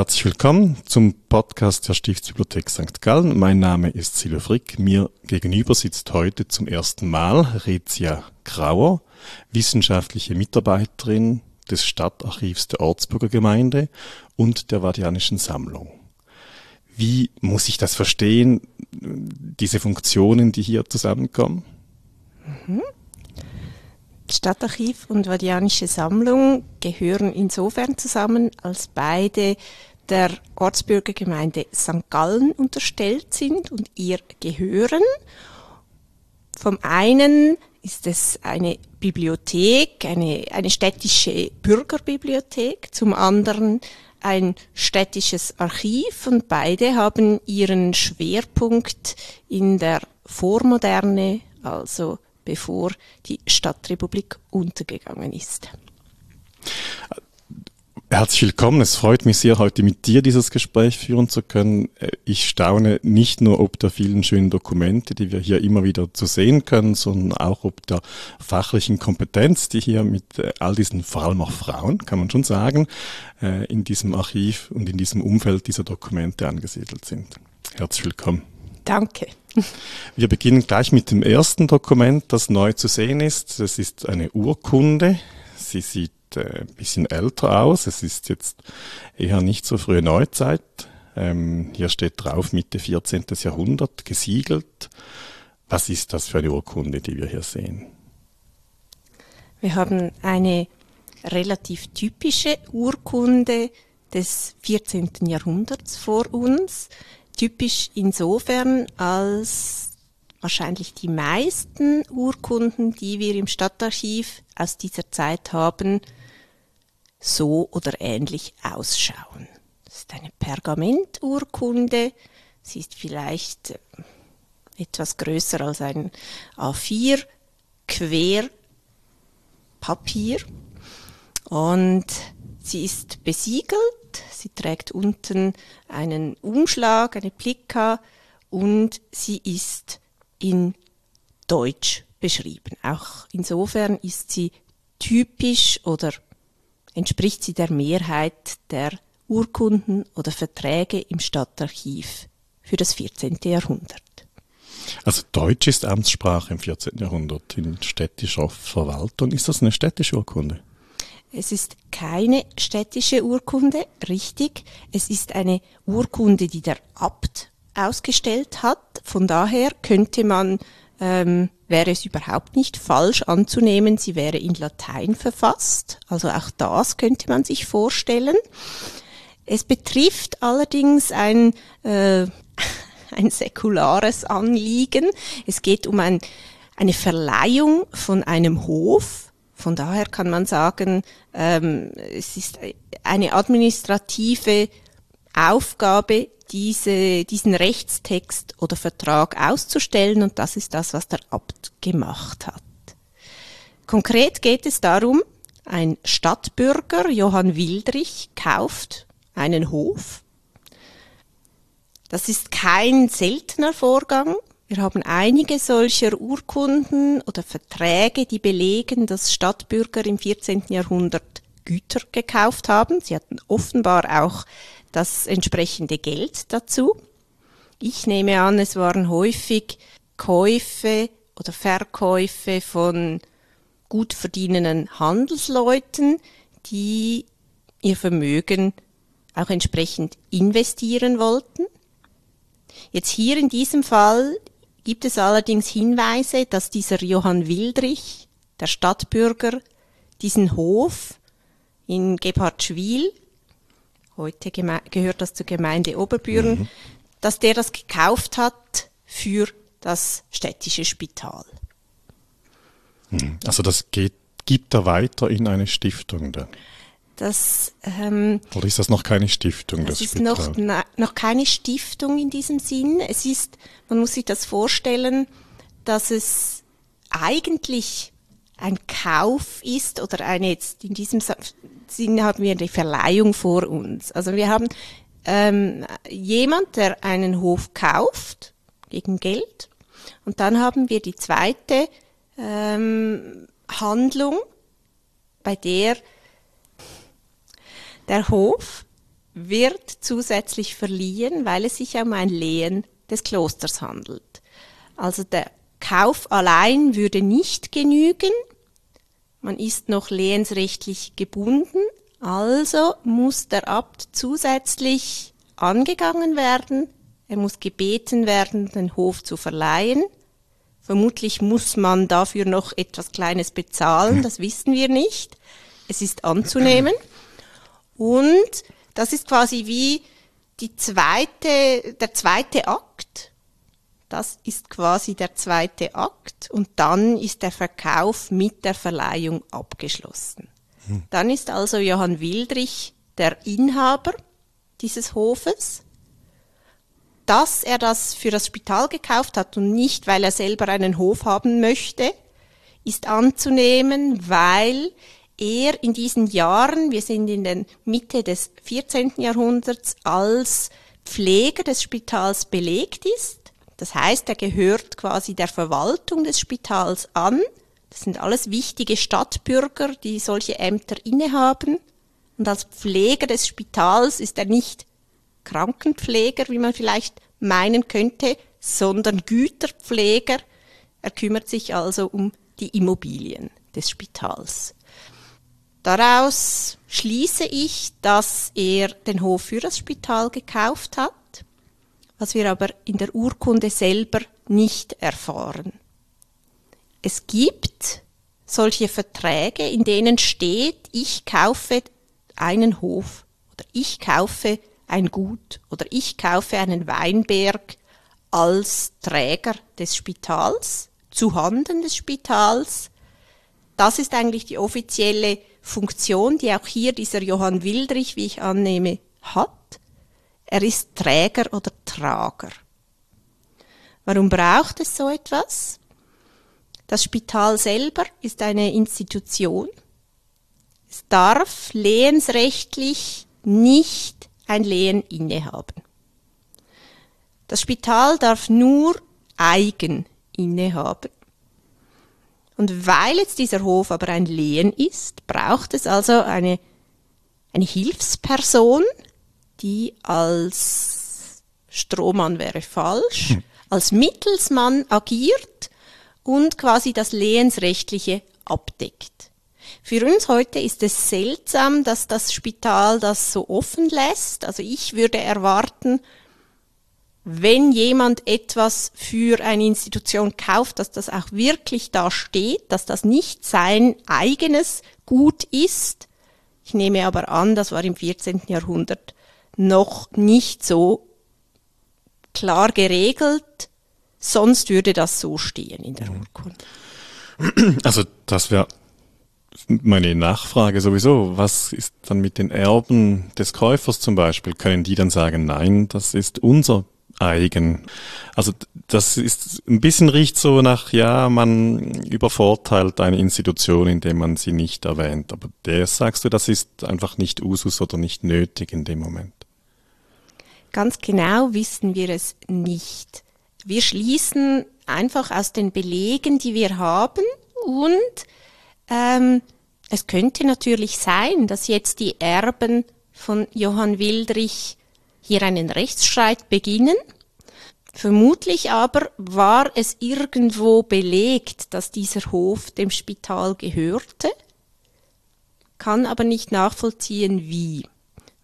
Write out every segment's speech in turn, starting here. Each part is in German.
Herzlich willkommen zum Podcast der Stiftsbibliothek St. Gallen. Mein Name ist Silvia Frick. Mir gegenüber sitzt heute zum ersten Mal Rezia Grauer, wissenschaftliche Mitarbeiterin des Stadtarchivs der Ortsburger Gemeinde und der Vadianischen Sammlung. Wie muss ich das verstehen, diese Funktionen, die hier zusammenkommen? Mhm. Stadtarchiv und Vadianische Sammlung gehören insofern zusammen, als beide der Ortsbürgergemeinde St. Gallen unterstellt sind und ihr gehören. Vom einen ist es eine Bibliothek, eine, eine städtische Bürgerbibliothek, zum anderen ein städtisches Archiv und beide haben ihren Schwerpunkt in der Vormoderne, also bevor die Stadtrepublik untergegangen ist. Herzlich willkommen. Es freut mich sehr, heute mit dir dieses Gespräch führen zu können. Ich staune nicht nur ob der vielen schönen Dokumente, die wir hier immer wieder zu sehen können, sondern auch ob der fachlichen Kompetenz, die hier mit äh, all diesen, vor allem auch Frauen, kann man schon sagen, äh, in diesem Archiv und in diesem Umfeld dieser Dokumente angesiedelt sind. Herzlich willkommen. Danke. Wir beginnen gleich mit dem ersten Dokument, das neu zu sehen ist. Das ist eine Urkunde. Sie sieht äh, ein bisschen älter aus. Es ist jetzt eher nicht so frühe Neuzeit. Ähm, hier steht drauf Mitte 14. Jahrhundert, gesiegelt. Was ist das für eine Urkunde, die wir hier sehen? Wir haben eine relativ typische Urkunde des 14. Jahrhunderts vor uns. Typisch insofern, als wahrscheinlich die meisten Urkunden, die wir im Stadtarchiv aus dieser Zeit haben, so oder ähnlich ausschauen. Das ist eine Pergamenturkunde. Sie ist vielleicht äh, etwas größer als ein A4 Querpapier und sie ist besiegelt. Sie trägt unten einen Umschlag, eine Plika und sie ist in Deutsch beschrieben. Auch insofern ist sie typisch oder entspricht sie der Mehrheit der Urkunden oder Verträge im Stadtarchiv für das 14. Jahrhundert. Also Deutsch ist Amtssprache im 14. Jahrhundert in städtischer Verwaltung. Ist das eine städtische Urkunde? Es ist keine städtische Urkunde, richtig. Es ist eine Urkunde, die der Abt ausgestellt hat. Von daher könnte man ähm, wäre es überhaupt nicht falsch anzunehmen, sie wäre in Latein verfasst. Also auch das könnte man sich vorstellen. Es betrifft allerdings ein, äh, ein säkulares Anliegen. Es geht um ein, eine Verleihung von einem Hof. Von daher kann man sagen, ähm, es ist eine administrative Aufgabe, diese, diesen Rechtstext oder Vertrag auszustellen und das ist das, was der Abt gemacht hat. Konkret geht es darum, ein Stadtbürger, Johann Wildrich, kauft einen Hof. Das ist kein seltener Vorgang. Wir haben einige solcher Urkunden oder Verträge, die belegen, dass Stadtbürger im 14. Jahrhundert Güter gekauft haben. Sie hatten offenbar auch das entsprechende Geld dazu. Ich nehme an, es waren häufig Käufe oder Verkäufe von gut verdienenden Handelsleuten, die ihr Vermögen auch entsprechend investieren wollten. Jetzt hier in diesem Fall gibt es allerdings Hinweise, dass dieser Johann Wildrich, der Stadtbürger, diesen Hof in Gebhardschwil heute gehört das zur Gemeinde Oberbüren, mhm. dass der das gekauft hat für das städtische Spital. Mhm. Also das geht, gibt er weiter in eine Stiftung dann? Das, ähm, Oder ist das noch keine Stiftung? Das, das ist noch, na, noch keine Stiftung in diesem Sinn. Es ist, man muss sich das vorstellen, dass es eigentlich ein Kauf ist oder eine jetzt in diesem Sinn haben wir die Verleihung vor uns. Also wir haben ähm, jemand, der einen Hof kauft gegen Geld und dann haben wir die zweite ähm, Handlung, bei der der Hof wird zusätzlich verliehen, weil es sich um ein Lehen des Klosters handelt. Also der Kauf allein würde nicht genügen. Man ist noch lehensrechtlich gebunden, also muss der Abt zusätzlich angegangen werden. Er muss gebeten werden, den Hof zu verleihen. Vermutlich muss man dafür noch etwas Kleines bezahlen, das wissen wir nicht. Es ist anzunehmen. Und das ist quasi wie die zweite, der zweite Akt. Das ist quasi der zweite Akt und dann ist der Verkauf mit der Verleihung abgeschlossen. Hm. Dann ist also Johann Wildrich der Inhaber dieses Hofes. Dass er das für das Spital gekauft hat und nicht, weil er selber einen Hof haben möchte, ist anzunehmen, weil er in diesen Jahren, wir sind in der Mitte des 14. Jahrhunderts, als Pfleger des Spitals belegt ist. Das heißt, er gehört quasi der Verwaltung des Spitals an. Das sind alles wichtige Stadtbürger, die solche Ämter innehaben. Und als Pfleger des Spitals ist er nicht Krankenpfleger, wie man vielleicht meinen könnte, sondern Güterpfleger. Er kümmert sich also um die Immobilien des Spitals. Daraus schließe ich, dass er den Hof für das Spital gekauft hat, was wir aber in der Urkunde selber nicht erfahren. Es gibt solche Verträge, in denen steht, ich kaufe einen Hof oder ich kaufe ein Gut oder ich kaufe einen Weinberg als Träger des Spitals, zu Handen des Spitals. Das ist eigentlich die offizielle Funktion, die auch hier dieser Johann Wildrich, wie ich annehme, hat. Er ist Träger oder Trager. Warum braucht es so etwas? Das Spital selber ist eine Institution. Es darf lehensrechtlich nicht ein Lehen innehaben. Das Spital darf nur eigen innehaben. Und weil jetzt dieser Hof aber ein Lehen ist, braucht es also eine, eine Hilfsperson, die als Strohmann wäre falsch, hm. als Mittelsmann agiert und quasi das Lehensrechtliche abdeckt. Für uns heute ist es seltsam, dass das Spital das so offen lässt. Also ich würde erwarten, wenn jemand etwas für eine Institution kauft, dass das auch wirklich da steht, dass das nicht sein eigenes Gut ist. Ich nehme aber an, das war im 14. Jahrhundert noch nicht so klar geregelt, sonst würde das so stehen in der Urkunde. Also das wäre meine Nachfrage sowieso. Was ist dann mit den Erben des Käufers zum Beispiel? Können die dann sagen, nein, das ist unser eigen. Also das ist ein bisschen riecht so nach, ja, man übervorteilt eine Institution, indem man sie nicht erwähnt. Aber der sagst du, das ist einfach nicht Usus oder nicht nötig in dem Moment. Ganz genau wissen wir es nicht. Wir schließen einfach aus den Belegen, die wir haben und ähm, es könnte natürlich sein, dass jetzt die Erben von Johann Wildrich hier einen Rechtsstreit beginnen. Vermutlich aber war es irgendwo belegt, dass dieser Hof dem Spital gehörte, kann aber nicht nachvollziehen, wie,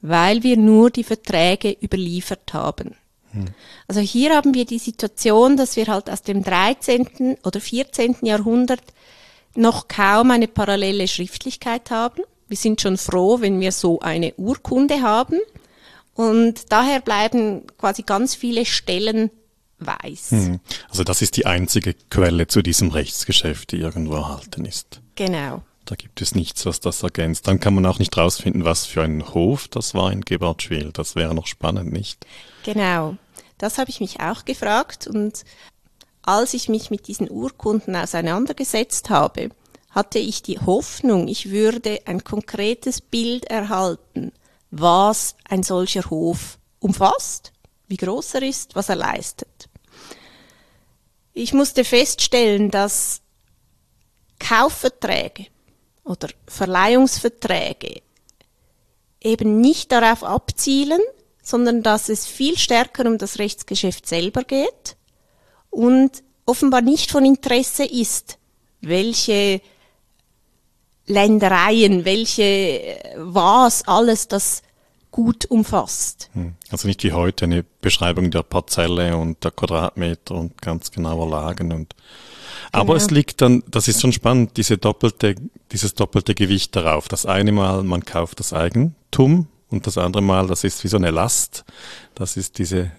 weil wir nur die Verträge überliefert haben. Hm. Also hier haben wir die Situation, dass wir halt aus dem 13. oder 14. Jahrhundert noch kaum eine parallele Schriftlichkeit haben. Wir sind schon froh, wenn wir so eine Urkunde haben. Und daher bleiben quasi ganz viele Stellen weiß. Hm. Also das ist die einzige Quelle zu diesem Rechtsgeschäft, die irgendwo erhalten ist. Genau. Da gibt es nichts, was das ergänzt. Dann kann man auch nicht rausfinden, was für ein Hof das war in Gebartschwil. Das wäre noch spannend, nicht? Genau. Das habe ich mich auch gefragt und als ich mich mit diesen Urkunden auseinandergesetzt habe, hatte ich die Hoffnung, ich würde ein konkretes Bild erhalten was ein solcher Hof umfasst, wie groß er ist, was er leistet. Ich musste feststellen, dass Kaufverträge oder Verleihungsverträge eben nicht darauf abzielen, sondern dass es viel stärker um das Rechtsgeschäft selber geht und offenbar nicht von Interesse ist, welche Ländereien, welche, was alles das gut umfasst. Hm. Also nicht wie heute eine Beschreibung der Parzelle und der Quadratmeter und ganz genauer Lagen und aber genau. es liegt dann, das ist schon spannend, diese doppelte, dieses doppelte Gewicht darauf. Das eine Mal, man kauft das Eigentum und das andere Mal, das ist wie so eine Last. Das ist diese,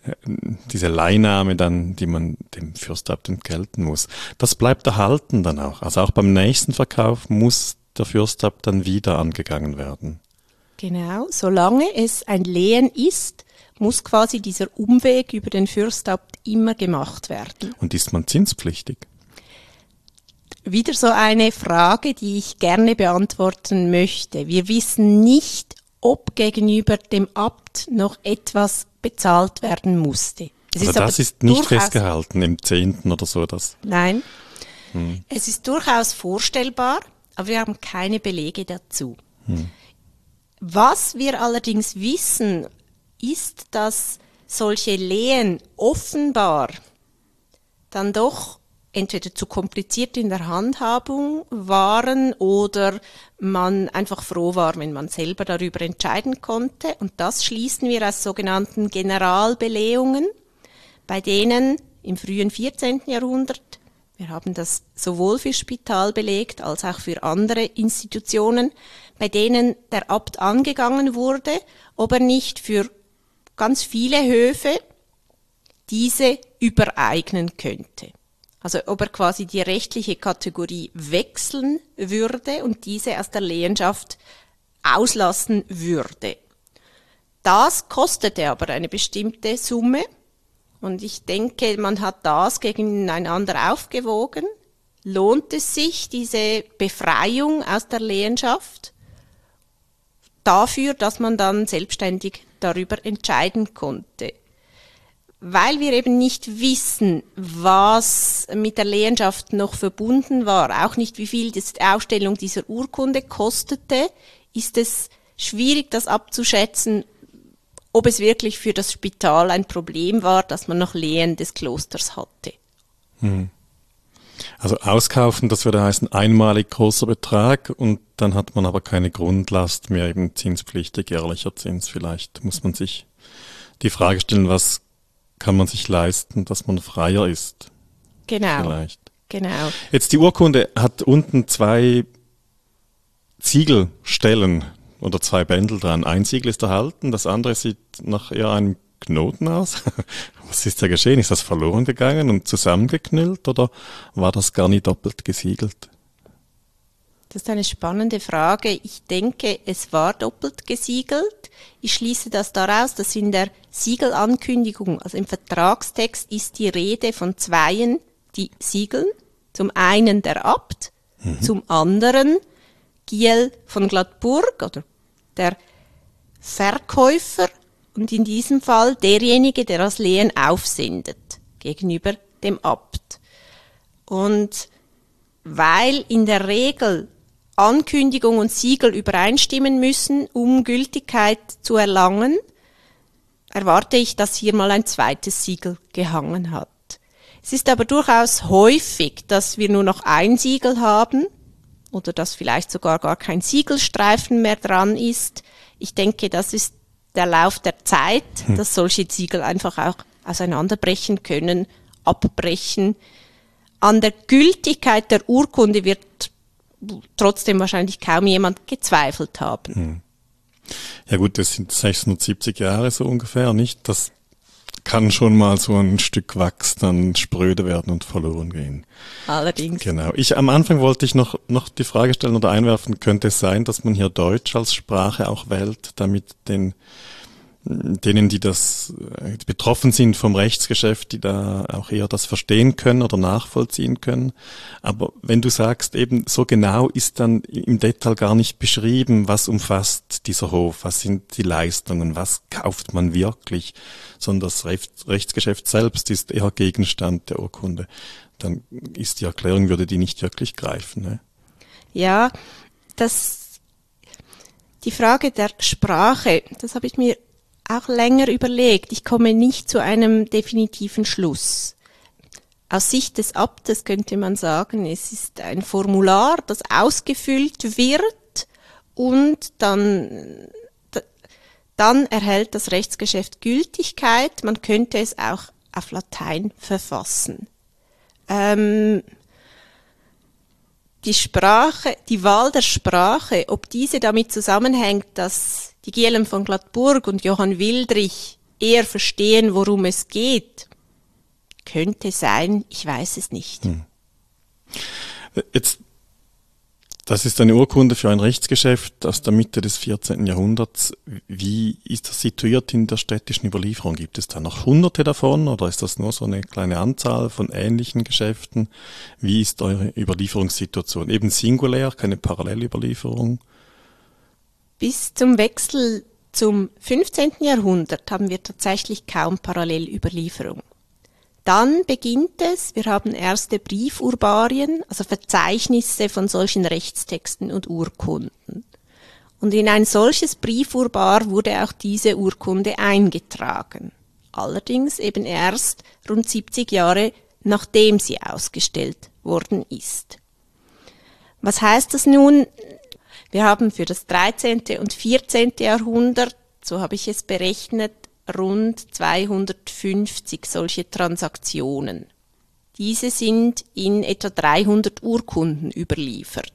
diese Leihnahme dann, die man dem Fürstabt entgelten muss. Das bleibt erhalten dann auch. Also auch beim nächsten Verkauf muss der Fürstabt dann wieder angegangen werden. Genau, solange es ein Lehen ist, muss quasi dieser Umweg über den Fürstabt immer gemacht werden. Und ist man zinspflichtig? Wieder so eine Frage, die ich gerne beantworten möchte. Wir wissen nicht, ob gegenüber dem Abt noch etwas bezahlt werden musste. Es also ist das ist nicht festgehalten im Zehnten oder so. Das. Nein. Hm. Es ist durchaus vorstellbar, aber wir haben keine Belege dazu. Hm. Was wir allerdings wissen, ist, dass solche Lehen offenbar dann doch entweder zu kompliziert in der Handhabung waren oder man einfach froh war, wenn man selber darüber entscheiden konnte. Und das schließen wir aus sogenannten Generalbelehrungen, bei denen im frühen 14. Jahrhundert wir haben das sowohl für Spital belegt als auch für andere Institutionen, bei denen der Abt angegangen wurde, ob er nicht für ganz viele Höfe diese übereignen könnte. Also ob er quasi die rechtliche Kategorie wechseln würde und diese aus der Lehenschaft auslassen würde. Das kostete aber eine bestimmte Summe und ich denke, man hat das gegeneinander aufgewogen. Lohnt es sich, diese Befreiung aus der Lehenschaft dafür, dass man dann selbstständig darüber entscheiden konnte? Weil wir eben nicht wissen, was mit der Lehenschaft noch verbunden war, auch nicht wie viel die Ausstellung dieser Urkunde kostete, ist es schwierig, das abzuschätzen, ob es wirklich für das Spital ein Problem war, dass man noch Lehen des Klosters hatte. Hm. Also auskaufen, das würde heißen einmalig großer Betrag und dann hat man aber keine Grundlast mehr, eben zinspflichtig, jährlicher Zins. Vielleicht muss man sich die Frage stellen, was kann man sich leisten, dass man freier ist? Genau. Vielleicht. Genau. Jetzt die Urkunde hat unten zwei Ziegelstellen oder zwei Bändel dran. Ein Siegel ist erhalten, das andere sieht nach eher einem Knoten aus. Was ist da geschehen? Ist das verloren gegangen und zusammengeknüllt oder war das gar nicht doppelt gesiegelt? Das ist eine spannende Frage. Ich denke, es war doppelt gesiegelt. Ich schließe das daraus, dass in der Siegelankündigung, also im Vertragstext, ist die Rede von zweien, die siegeln. Zum einen der Abt, mhm. zum anderen Giel von Gladburg oder der Verkäufer und in diesem Fall derjenige, der das Lehen aufsendet gegenüber dem Abt. Und weil in der Regel Ankündigung und Siegel übereinstimmen müssen, um Gültigkeit zu erlangen, erwarte ich, dass hier mal ein zweites Siegel gehangen hat. Es ist aber durchaus häufig, dass wir nur noch ein Siegel haben oder dass vielleicht sogar gar kein Siegelstreifen mehr dran ist. Ich denke, das ist der Lauf der Zeit, hm. dass solche Siegel einfach auch auseinanderbrechen können, abbrechen. An der Gültigkeit der Urkunde wird trotzdem wahrscheinlich kaum jemand gezweifelt haben. Hm. Ja gut, das sind 670 Jahre so ungefähr, nicht? Das kann schon mal so ein Stück Wachs dann spröde werden und verloren gehen. Allerdings. Genau. Ich, am Anfang wollte ich noch, noch die Frage stellen oder einwerfen, könnte es sein, dass man hier Deutsch als Sprache auch wählt, damit den denen, die das äh, betroffen sind vom Rechtsgeschäft, die da auch eher das verstehen können oder nachvollziehen können. Aber wenn du sagst, eben so genau ist dann im Detail gar nicht beschrieben, was umfasst dieser Hof, was sind die Leistungen, was kauft man wirklich, sondern das Rechtsgeschäft selbst ist eher Gegenstand der Urkunde, dann ist die Erklärung, würde die nicht wirklich greifen. Ne? Ja, das Die Frage der Sprache, das habe ich mir auch länger überlegt. Ich komme nicht zu einem definitiven Schluss. Aus Sicht des Abtes könnte man sagen, es ist ein Formular, das ausgefüllt wird und dann, dann erhält das Rechtsgeschäft Gültigkeit. Man könnte es auch auf Latein verfassen. Ähm, die Sprache, die Wahl der Sprache, ob diese damit zusammenhängt, dass die Gielen von Gladburg und Johann Wildrich eher verstehen, worum es geht, könnte sein, ich weiß es nicht. Hm. Jetzt das ist eine Urkunde für ein Rechtsgeschäft aus der Mitte des 14. Jahrhunderts. Wie ist das situiert in der städtischen Überlieferung? Gibt es da noch hunderte davon oder ist das nur so eine kleine Anzahl von ähnlichen Geschäften? Wie ist eure Überlieferungssituation? Eben singulär, keine Parallelüberlieferung? Bis zum Wechsel zum 15. Jahrhundert haben wir tatsächlich kaum Parallelüberlieferung. Dann beginnt es, wir haben erste Briefurbarien, also Verzeichnisse von solchen Rechtstexten und Urkunden. Und in ein solches Briefurbar wurde auch diese Urkunde eingetragen. Allerdings eben erst rund 70 Jahre nachdem sie ausgestellt worden ist. Was heißt das nun? Wir haben für das 13. und 14. Jahrhundert, so habe ich es berechnet, rund 250 solche Transaktionen. Diese sind in etwa 300 Urkunden überliefert.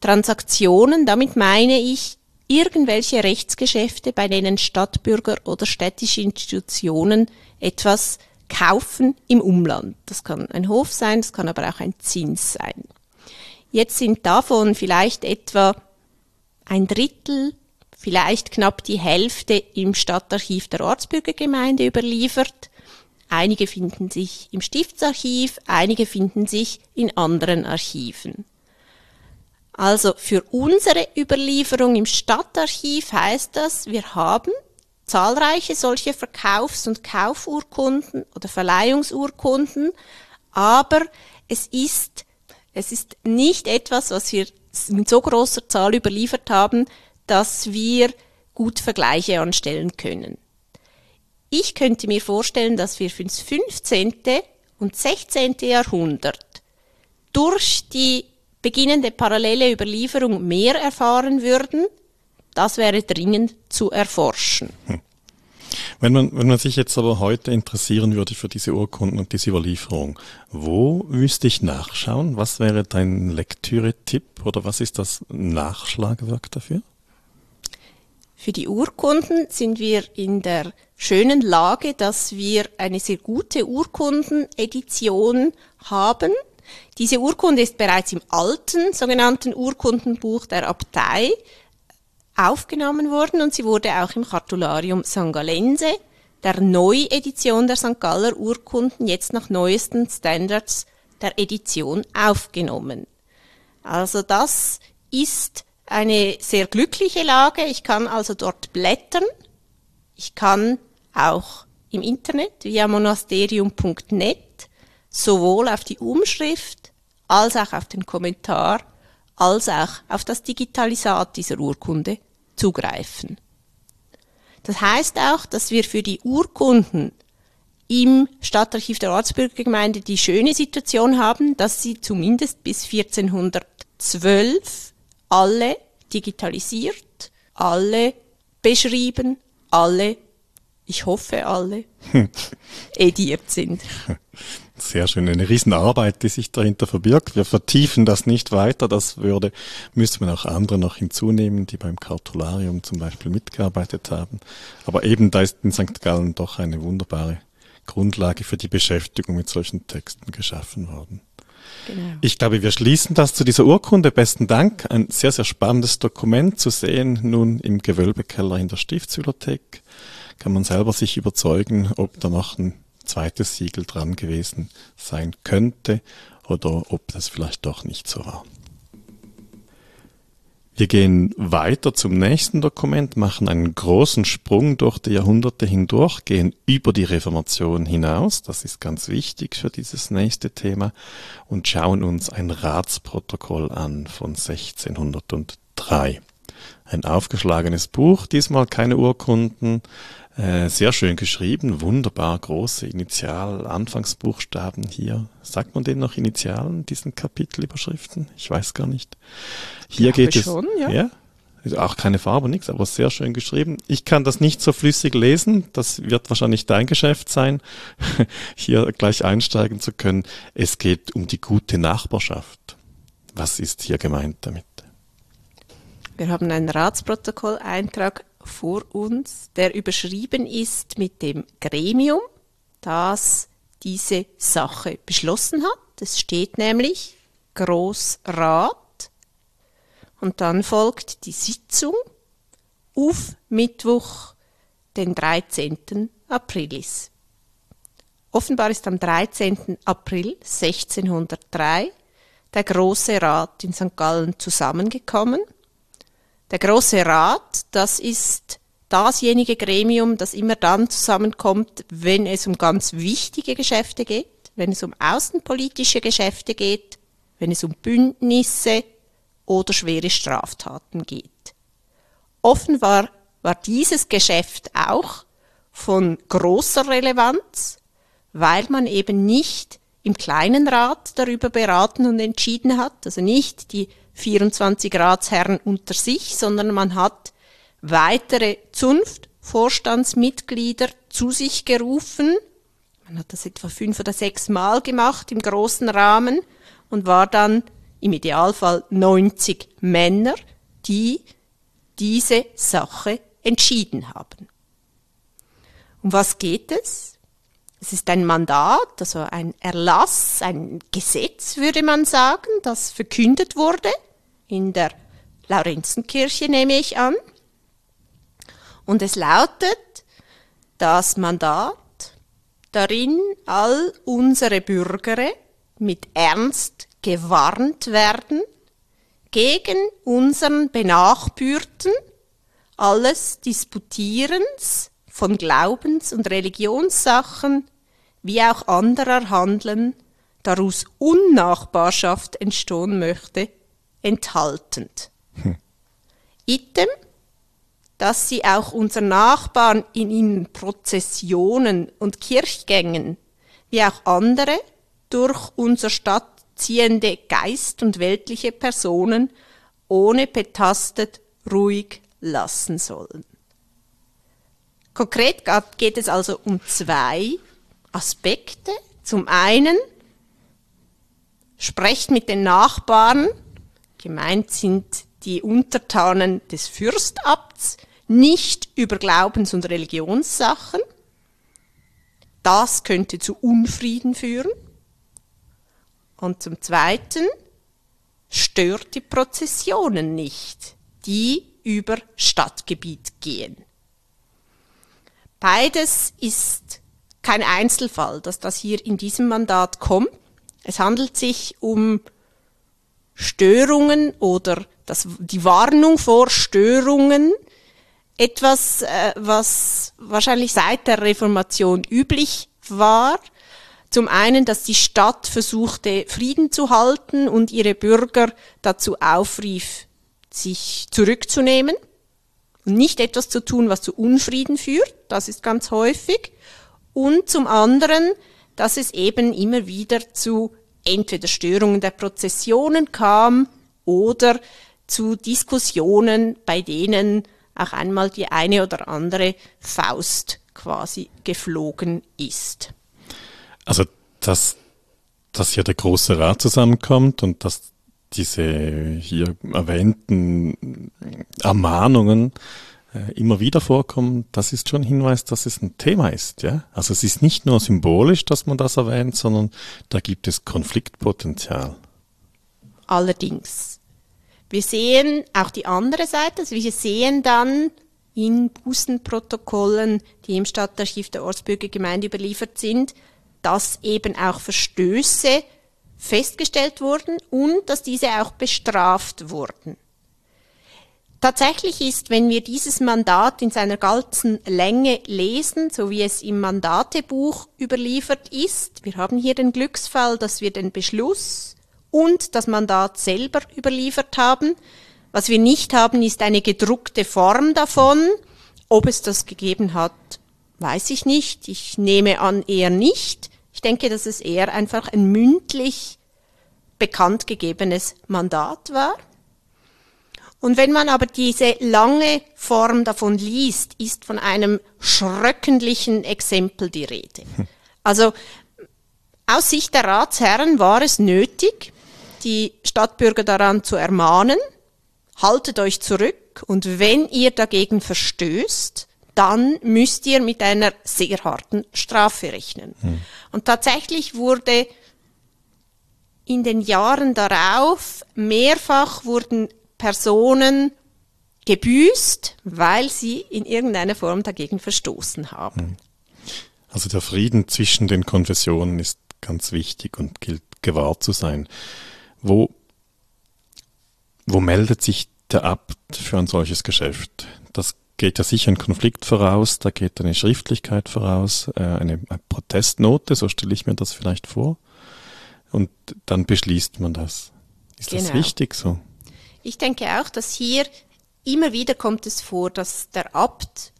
Transaktionen, damit meine ich irgendwelche Rechtsgeschäfte, bei denen Stadtbürger oder städtische Institutionen etwas kaufen im Umland. Das kann ein Hof sein, das kann aber auch ein Zins sein. Jetzt sind davon vielleicht etwa ein Drittel vielleicht knapp die Hälfte im Stadtarchiv der Ortsbürgergemeinde überliefert. Einige finden sich im Stiftsarchiv, einige finden sich in anderen Archiven. Also für unsere Überlieferung im Stadtarchiv heißt das, wir haben zahlreiche solche Verkaufs- und Kaufurkunden oder Verleihungsurkunden, aber es ist, es ist nicht etwas, was wir in so großer Zahl überliefert haben, dass wir gut Vergleiche anstellen können. Ich könnte mir vorstellen, dass wir für das 15. und 16. Jahrhundert durch die beginnende parallele Überlieferung mehr erfahren würden. Das wäre dringend zu erforschen. Hm. Wenn man, wenn man sich jetzt aber heute interessieren würde für diese Urkunden und diese Überlieferung, wo müsste ich nachschauen? Was wäre dein Lektüre-Tipp oder was ist das Nachschlagwerk dafür? Für die Urkunden sind wir in der schönen Lage, dass wir eine sehr gute Urkundenedition haben. Diese Urkunde ist bereits im alten sogenannten Urkundenbuch der Abtei aufgenommen worden und sie wurde auch im Cartularium Sangalense, der Neuedition der St. Galler Urkunden, jetzt nach neuesten Standards der Edition aufgenommen. Also das ist eine sehr glückliche Lage. Ich kann also dort blättern. Ich kann auch im Internet via monasterium.net sowohl auf die Umschrift als auch auf den Kommentar als auch auf das Digitalisat dieser Urkunde zugreifen. Das heißt auch, dass wir für die Urkunden im Stadtarchiv der Ortsbürgergemeinde die schöne Situation haben, dass sie zumindest bis 1412 alle digitalisiert, alle beschrieben, alle, ich hoffe alle, ediert sind. Sehr schön, eine Riesenarbeit, die sich dahinter verbirgt. Wir vertiefen das nicht weiter. Das würde, müsste man auch andere noch hinzunehmen, die beim Kartularium zum Beispiel mitgearbeitet haben. Aber eben da ist in St. Gallen doch eine wunderbare Grundlage für die Beschäftigung mit solchen Texten geschaffen worden. Genau. Ich glaube, wir schließen das zu dieser Urkunde. Besten Dank. Ein sehr, sehr spannendes Dokument zu sehen, nun im Gewölbekeller in der Stiftsbibliothek. Kann man selber sich überzeugen, ob da noch ein zweites Siegel dran gewesen sein könnte oder ob das vielleicht doch nicht so war. Wir gehen weiter zum nächsten Dokument, machen einen großen Sprung durch die Jahrhunderte hindurch, gehen über die Reformation hinaus, das ist ganz wichtig für dieses nächste Thema, und schauen uns ein Ratsprotokoll an von 1603. ein aufgeschlagenes Buch, diesmal keine Urkunden, äh, sehr schön geschrieben, wunderbar große Initial-Anfangsbuchstaben hier. Sagt man denen noch Initialen, diesen Kapitelüberschriften? Ich weiß gar nicht. Hier geht es. Schon, ja. ja? Auch keine Farbe, nichts, aber sehr schön geschrieben. Ich kann das nicht so flüssig lesen. Das wird wahrscheinlich dein Geschäft sein, hier gleich einsteigen zu können. Es geht um die gute Nachbarschaft. Was ist hier gemeint damit? Wir haben einen Ratsprotokolleintrag vor uns, der überschrieben ist mit dem Gremium, das diese Sache beschlossen hat. Es steht nämlich Großrat und dann folgt die Sitzung auf Mittwoch, den 13. Aprilis. Offenbar ist am 13. April 1603 der Große Rat in St. Gallen zusammengekommen – der Große Rat, das ist dasjenige Gremium, das immer dann zusammenkommt, wenn es um ganz wichtige Geschäfte geht, wenn es um außenpolitische Geschäfte geht, wenn es um Bündnisse oder schwere Straftaten geht. Offenbar war dieses Geschäft auch von großer Relevanz, weil man eben nicht im kleinen Rat darüber beraten und entschieden hat, also nicht die 24 Ratsherren unter sich, sondern man hat weitere Zunft-Vorstandsmitglieder zu sich gerufen. Man hat das etwa fünf oder sechs Mal gemacht im großen Rahmen und war dann im Idealfall 90 Männer, die diese Sache entschieden haben. Um was geht es? Es ist ein Mandat, also ein Erlass, ein Gesetz, würde man sagen, das verkündet wurde in der Laurenzenkirche, nehme ich an. Und es lautet, das Mandat, darin all unsere Bürger mit Ernst gewarnt werden, gegen unseren Benachbürten alles Disputierens von Glaubens- und Religionssachen wie auch anderer Handeln, daraus Unnachbarschaft entstehen möchte, enthaltend. Hm. Item, dass sie auch unseren Nachbarn in ihren Prozessionen und Kirchgängen, wie auch andere, durch unser Stadt ziehende Geist und weltliche Personen ohne betastet ruhig lassen sollen. Konkret geht es also um zwei Aspekte. Zum einen, sprecht mit den Nachbarn Gemeint sind die Untertanen des Fürstabts, nicht über Glaubens- und Religionssachen. Das könnte zu Unfrieden führen. Und zum Zweiten, stört die Prozessionen nicht, die über Stadtgebiet gehen. Beides ist kein Einzelfall, dass das hier in diesem Mandat kommt. Es handelt sich um Störungen oder das, die Warnung vor Störungen etwas, äh, was wahrscheinlich seit der Reformation üblich war. Zum einen, dass die Stadt versuchte, Frieden zu halten und ihre Bürger dazu aufrief, sich zurückzunehmen und nicht etwas zu tun, was zu Unfrieden führt. Das ist ganz häufig. Und zum anderen, dass es eben immer wieder zu entweder Störungen der Prozessionen kam oder zu Diskussionen, bei denen auch einmal die eine oder andere Faust quasi geflogen ist. Also, dass, dass hier der Große Rat zusammenkommt und dass diese hier erwähnten Ermahnungen immer wieder vorkommen, das ist schon ein Hinweis, dass es ein Thema ist. Ja? Also es ist nicht nur symbolisch, dass man das erwähnt, sondern da gibt es Konfliktpotenzial. Allerdings. Wir sehen auch die andere Seite, also wir sehen dann in Bußenprotokollen, die im Stadtarchiv der Ortsbürgergemeinde überliefert sind, dass eben auch Verstöße festgestellt wurden und dass diese auch bestraft wurden. Tatsächlich ist, wenn wir dieses Mandat in seiner ganzen Länge lesen, so wie es im Mandatebuch überliefert ist, wir haben hier den Glücksfall, dass wir den Beschluss und das Mandat selber überliefert haben, Was wir nicht haben, ist eine gedruckte Form davon. Ob es das gegeben hat, weiß ich nicht. Ich nehme an, eher nicht. Ich denke, dass es eher einfach ein mündlich bekannt gegebenes Mandat war. Und wenn man aber diese lange Form davon liest, ist von einem schröckendlichen Exempel die Rede. Also aus Sicht der Ratsherren war es nötig, die Stadtbürger daran zu ermahnen, haltet euch zurück und wenn ihr dagegen verstößt, dann müsst ihr mit einer sehr harten Strafe rechnen. Hm. Und tatsächlich wurde in den Jahren darauf mehrfach wurden Personen gebüßt, weil sie in irgendeiner Form dagegen verstoßen haben. Hm. Also der Frieden zwischen den Konfessionen ist ganz wichtig und gilt gewahrt zu sein. Wo, wo meldet sich der Abt für ein solches Geschäft? Das geht ja sicher ein Konflikt voraus, da geht eine Schriftlichkeit voraus, äh, eine, eine Protestnote, so stelle ich mir das vielleicht vor. Und dann beschließt man das. Ist genau. das wichtig so? Ich denke auch, dass hier immer wieder kommt es vor, dass der Abt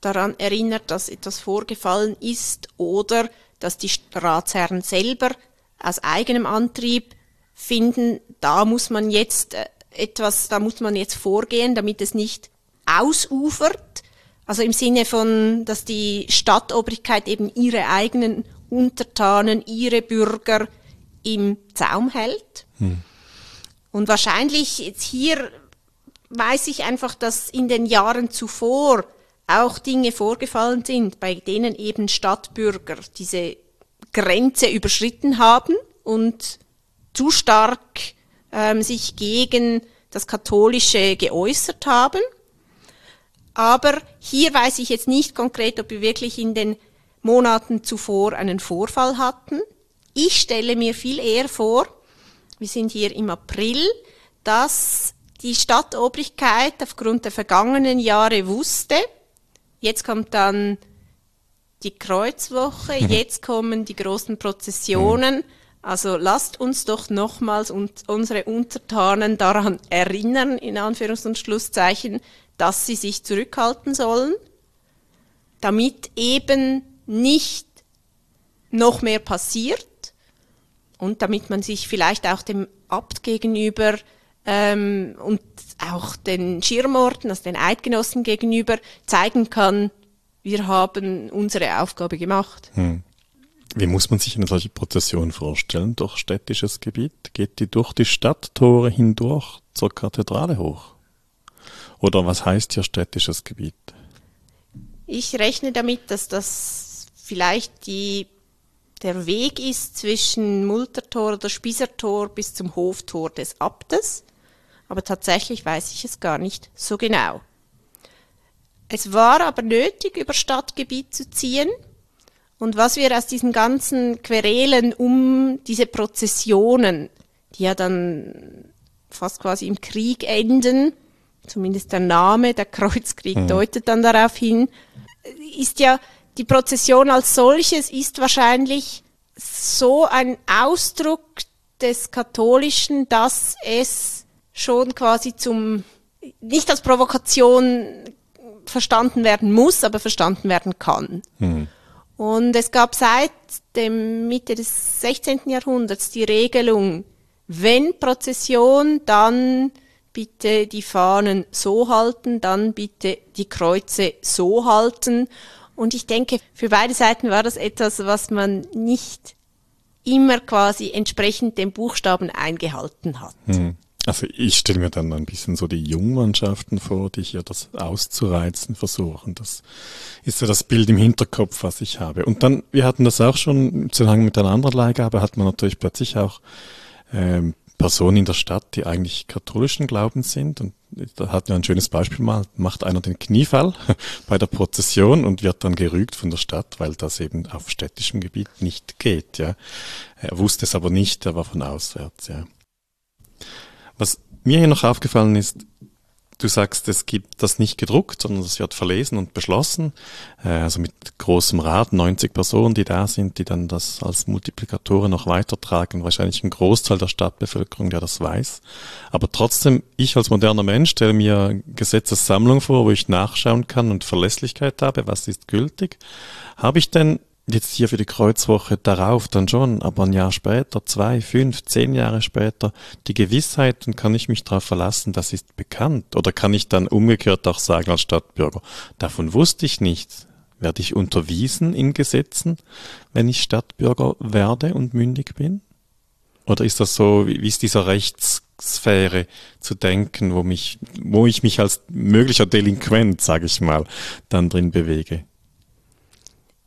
daran erinnert, dass etwas vorgefallen ist oder dass die Ratsherren selber aus eigenem Antrieb finden, da muss man jetzt äh, etwas, da muss man jetzt vorgehen, damit es nicht ausufert. Also im Sinne von, dass die Stadtobrigkeit eben ihre eigenen Untertanen, ihre Bürger im Zaum hält. Hm. Und wahrscheinlich jetzt hier weiß ich einfach, dass in den Jahren zuvor auch Dinge vorgefallen sind, bei denen eben Stadtbürger diese Grenze überschritten haben und zu stark ähm, sich gegen das Katholische geäußert haben. Aber hier weiß ich jetzt nicht konkret, ob wir wirklich in den Monaten zuvor einen Vorfall hatten. Ich stelle mir viel eher vor, wir sind hier im April, dass die Stadtobrigkeit aufgrund der vergangenen Jahre wusste, jetzt kommt dann die Kreuzwoche, mhm. jetzt kommen die großen Prozessionen. Mhm. Also lasst uns doch nochmals unsere Untertanen daran erinnern, in Anführungs- und Schlusszeichen, dass sie sich zurückhalten sollen, damit eben nicht noch mehr passiert und damit man sich vielleicht auch dem Abt gegenüber ähm, und auch den Schirmorten, also den Eidgenossen gegenüber zeigen kann, wir haben unsere Aufgabe gemacht. Hm. Wie muss man sich eine solche Prozession vorstellen durch städtisches Gebiet? Geht die durch die Stadttore hindurch zur Kathedrale hoch? Oder was heißt hier städtisches Gebiet? Ich rechne damit, dass das vielleicht die der Weg ist zwischen Multertor oder Spiesertor bis zum Hoftor des Abtes, aber tatsächlich weiß ich es gar nicht so genau. Es war aber nötig, über Stadtgebiet zu ziehen. Und was wir aus diesen ganzen Querelen um diese Prozessionen, die ja dann fast quasi im Krieg enden, zumindest der Name, der Kreuzkrieg mhm. deutet dann darauf hin, ist ja die Prozession als solches ist wahrscheinlich so ein Ausdruck des Katholischen, dass es schon quasi zum, nicht als Provokation verstanden werden muss, aber verstanden werden kann. Mhm. Und es gab seit dem Mitte des 16. Jahrhunderts die Regelung, wenn Prozession, dann bitte die Fahnen so halten, dann bitte die Kreuze so halten. Und ich denke, für beide Seiten war das etwas, was man nicht immer quasi entsprechend den Buchstaben eingehalten hat. Hm. Also ich stelle mir dann ein bisschen so die Jungmannschaften vor, die hier das auszureizen versuchen. Das ist so das Bild im Hinterkopf, was ich habe. Und dann, wir hatten das auch schon im Zusammenhang mit einer anderen Leihgabe, hat man natürlich plötzlich auch ähm, Personen in der Stadt, die eigentlich katholischen Glaubens sind. Und da hat ja ein schönes Beispiel mal, macht einer den Kniefall bei der Prozession und wird dann gerügt von der Stadt, weil das eben auf städtischem Gebiet nicht geht. Ja. Er wusste es aber nicht, er war von auswärts. Ja. Was mir hier noch aufgefallen ist, Du sagst, es gibt das nicht gedruckt, sondern es wird verlesen und beschlossen. Äh, also mit großem Rat, 90 Personen, die da sind, die dann das als Multiplikatoren noch weitertragen. Wahrscheinlich ein Großteil der Stadtbevölkerung, der das weiß. Aber trotzdem, ich als moderner Mensch stelle mir Gesetzessammlung vor, wo ich nachschauen kann und Verlässlichkeit habe, was ist gültig. Habe ich denn jetzt hier für die Kreuzwoche darauf dann schon, aber ein Jahr später, zwei, fünf, zehn Jahre später, die Gewissheit und kann ich mich darauf verlassen, das ist bekannt? Oder kann ich dann umgekehrt auch sagen als Stadtbürger, davon wusste ich nichts. Werde ich unterwiesen in Gesetzen, wenn ich Stadtbürger werde und mündig bin? Oder ist das so, wie ist dieser Rechtssphäre zu denken, wo mich, wo ich mich als möglicher Delinquent, sage ich mal, dann drin bewege?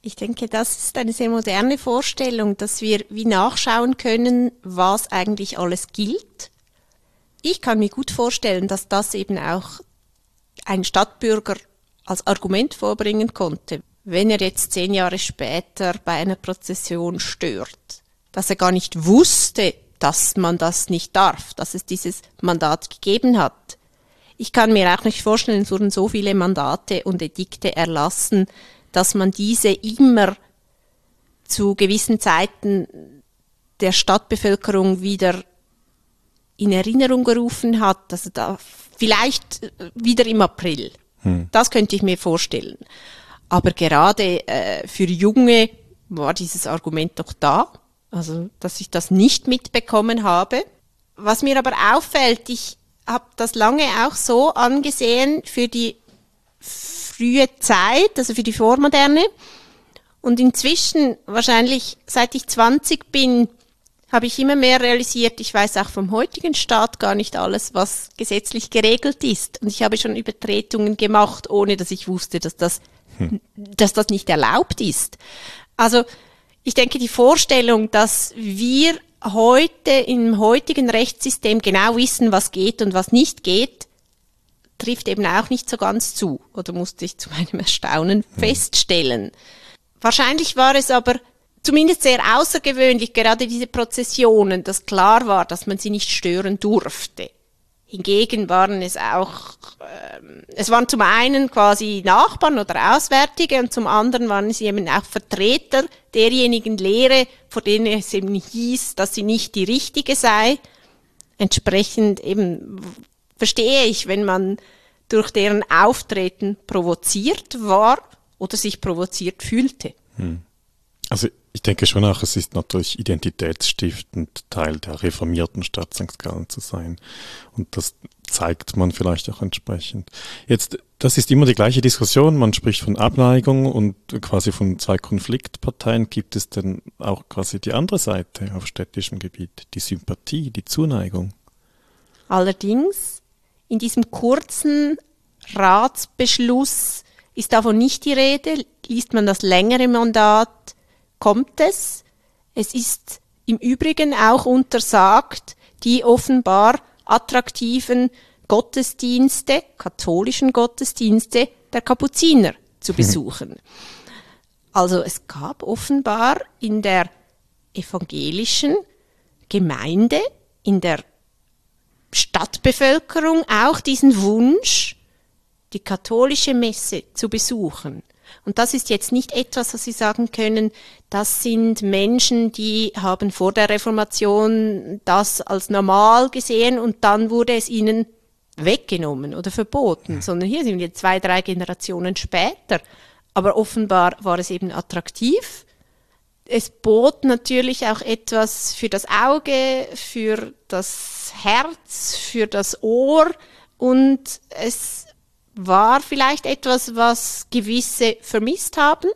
Ich denke, das ist eine sehr moderne Vorstellung, dass wir wie nachschauen können, was eigentlich alles gilt. Ich kann mir gut vorstellen, dass das eben auch ein Stadtbürger als Argument vorbringen konnte, wenn er jetzt zehn Jahre später bei einer Prozession stört, dass er gar nicht wusste, dass man das nicht darf, dass es dieses Mandat gegeben hat. Ich kann mir auch nicht vorstellen, es wurden so viele Mandate und Edikte erlassen, dass man diese immer zu gewissen Zeiten der Stadtbevölkerung wieder in Erinnerung gerufen hat, also da vielleicht wieder im April. Hm. Das könnte ich mir vorstellen. Aber gerade äh, für Junge war dieses Argument doch da, also dass ich das nicht mitbekommen habe. Was mir aber auffällt, ich habe das lange auch so angesehen für die frühe Zeit, also für die Vormoderne. Und inzwischen, wahrscheinlich seit ich 20 bin, habe ich immer mehr realisiert, ich weiß auch vom heutigen Staat gar nicht alles, was gesetzlich geregelt ist. Und ich habe schon Übertretungen gemacht, ohne dass ich wusste, dass das, hm. dass das nicht erlaubt ist. Also, ich denke, die Vorstellung, dass wir heute im heutigen Rechtssystem genau wissen, was geht und was nicht geht, trifft eben auch nicht so ganz zu, oder musste ich zu meinem Erstaunen mhm. feststellen. Wahrscheinlich war es aber zumindest sehr außergewöhnlich, gerade diese Prozessionen, dass klar war, dass man sie nicht stören durfte. Hingegen waren es auch, äh, es waren zum einen quasi Nachbarn oder Auswärtige und zum anderen waren sie eben auch Vertreter derjenigen Lehre, vor denen es eben hieß, dass sie nicht die richtige sei. Entsprechend eben verstehe ich, wenn man durch deren Auftreten provoziert war oder sich provoziert fühlte. Hm. Also ich denke schon auch, es ist natürlich identitätsstiftend, Teil der reformierten Stadt St. Gallen zu sein. Und das zeigt man vielleicht auch entsprechend. Jetzt, das ist immer die gleiche Diskussion. Man spricht von Abneigung und quasi von zwei Konfliktparteien. Gibt es denn auch quasi die andere Seite auf städtischem Gebiet? Die Sympathie, die Zuneigung? Allerdings in diesem kurzen Ratsbeschluss ist davon nicht die Rede. Liest man das längere Mandat, kommt es. Es ist im Übrigen auch untersagt, die offenbar attraktiven Gottesdienste, katholischen Gottesdienste der Kapuziner zu besuchen. Also es gab offenbar in der evangelischen Gemeinde, in der Stadtbevölkerung auch diesen Wunsch, die katholische Messe zu besuchen. Und das ist jetzt nicht etwas, was Sie sagen können, das sind Menschen, die haben vor der Reformation das als normal gesehen und dann wurde es ihnen weggenommen oder verboten, sondern hier sind wir zwei, drei Generationen später. Aber offenbar war es eben attraktiv es bot natürlich auch etwas für das Auge, für das Herz, für das Ohr und es war vielleicht etwas, was gewisse vermisst haben.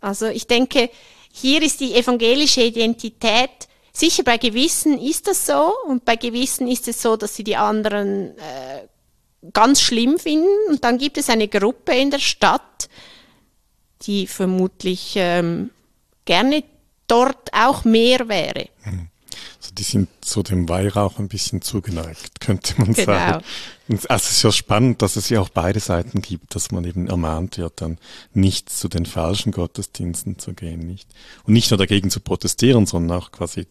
Also ich denke, hier ist die evangelische Identität, sicher bei gewissen ist das so und bei gewissen ist es so, dass sie die anderen äh, ganz schlimm finden und dann gibt es eine Gruppe in der Stadt, die vermutlich ähm, gerne dort auch mehr wäre. Also die sind so dem Weihrauch ein bisschen zugeneigt, könnte man Genau. sagen. Also es ist ja spannend, dass es ja auch beide Seiten gibt, dass man eben ermahnt wird, dann nicht zu den falschen Gottesdiensten zu gehen, nicht. Und nicht nur dagegen zu protestieren, sondern auch quasi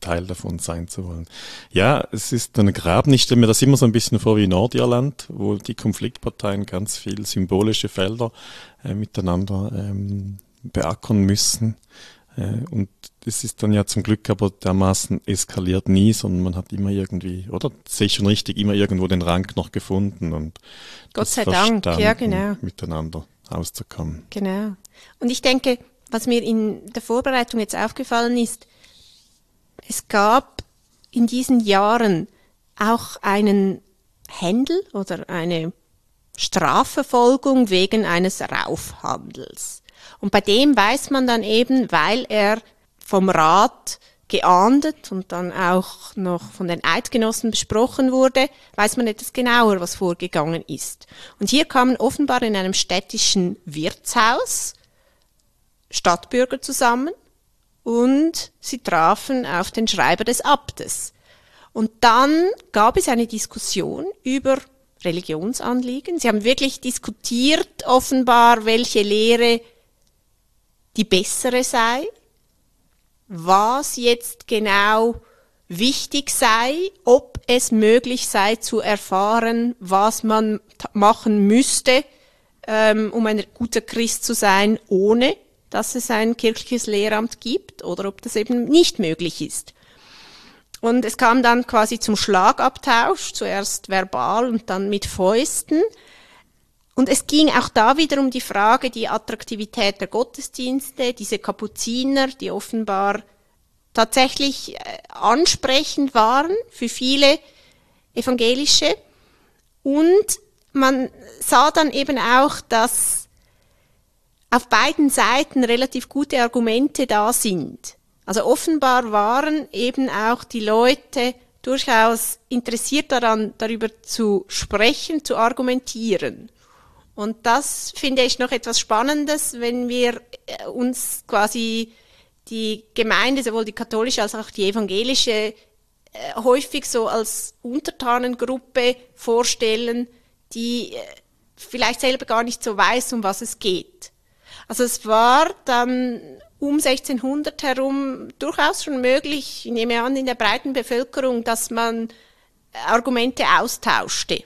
Teil davon sein zu wollen. Ja, es ist ein Graben. Ich stelle mir das immer so ein bisschen vor wie Nordirland, wo die Konfliktparteien ganz viel symbolische Felder äh, miteinander ähm, beackern müssen. Äh, Und es ist dann ja zum Glück aber dermaßen eskaliert nie, sondern man hat immer irgendwie, oder sehe ich schon richtig, immer irgendwo den Rang noch gefunden und Gott sei Dank, ja, genau. miteinander auszukommen. Genau. Und ich denke, was mir in der Vorbereitung jetzt aufgefallen ist, es gab in diesen Jahren auch einen Händel oder eine Strafverfolgung wegen eines Raufhandels. Und bei dem weiß man dann eben, weil er vom Rat geahndet und dann auch noch von den Eidgenossen besprochen wurde, weiß man etwas genauer, was vorgegangen ist. Und hier kamen offenbar in einem städtischen Wirtshaus Stadtbürger zusammen und sie trafen auf den Schreiber des Abtes. Und dann gab es eine Diskussion über Religionsanliegen. Sie haben wirklich diskutiert, offenbar, welche Lehre die bessere sei, was jetzt genau wichtig sei, ob es möglich sei zu erfahren, was man machen müsste, ähm, um ein guter Christ zu sein, ohne dass es ein kirchliches Lehramt gibt, oder ob das eben nicht möglich ist. Und es kam dann quasi zum Schlagabtausch, zuerst verbal und dann mit Fäusten. Und es ging auch da wieder um die Frage, die Attraktivität der Gottesdienste, diese Kapuziner, die offenbar tatsächlich äh, ansprechend waren für viele evangelische. Und man sah dann eben auch, dass auf beiden Seiten relativ gute Argumente da sind. Also offenbar waren eben auch die Leute durchaus interessiert daran, darüber zu sprechen, zu argumentieren. Und das finde ich noch etwas Spannendes, wenn wir äh, uns quasi die Gemeinde, sowohl die katholische als auch die evangelische, äh, häufig so als Untertanengruppe vorstellen, die äh, vielleicht selber gar nicht so weiß, um was es geht. Also es war dann um 1600 herum durchaus schon möglich, ich nehme an, in der breiten Bevölkerung, dass man Argumente austauschte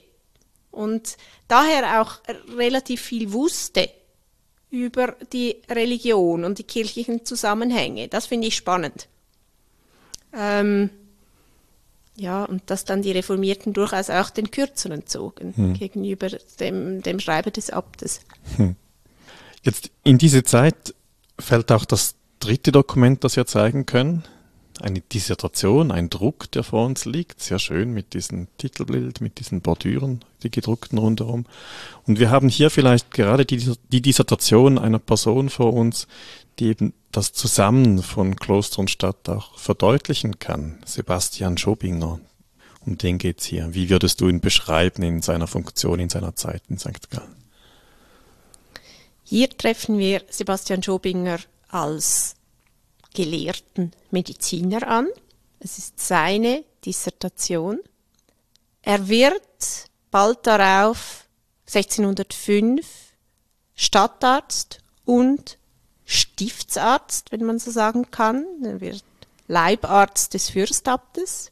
und daher auch relativ viel wusste über die Religion und die kirchlichen Zusammenhänge. Das finde ich spannend. Ähm, ja, und dass dann die Reformierten durchaus auch den Kürzeren zogen gegenüber dem, dem Schreiber des Abtes. Jetzt in diese Zeit fällt auch das dritte Dokument, das wir zeigen können. Eine Dissertation, ein Druck, der vor uns liegt. Sehr schön mit diesem Titelbild, mit diesen Bordüren, die gedruckten rundherum. Und wir haben hier vielleicht gerade die, die Dissertation einer Person vor uns, die eben das Zusammen von Kloster und Stadt auch verdeutlichen kann. Sebastian Schobinger. Um den geht's hier. Wie würdest du ihn beschreiben in seiner Funktion, in seiner Zeit in St. Gallen? Hier treffen wir Sebastian Schobinger als gelehrten Mediziner an. Es ist seine Dissertation. Er wird bald darauf 1605 Stadtarzt und Stiftsarzt, wenn man so sagen kann. Er wird Leibarzt des Fürstabtes.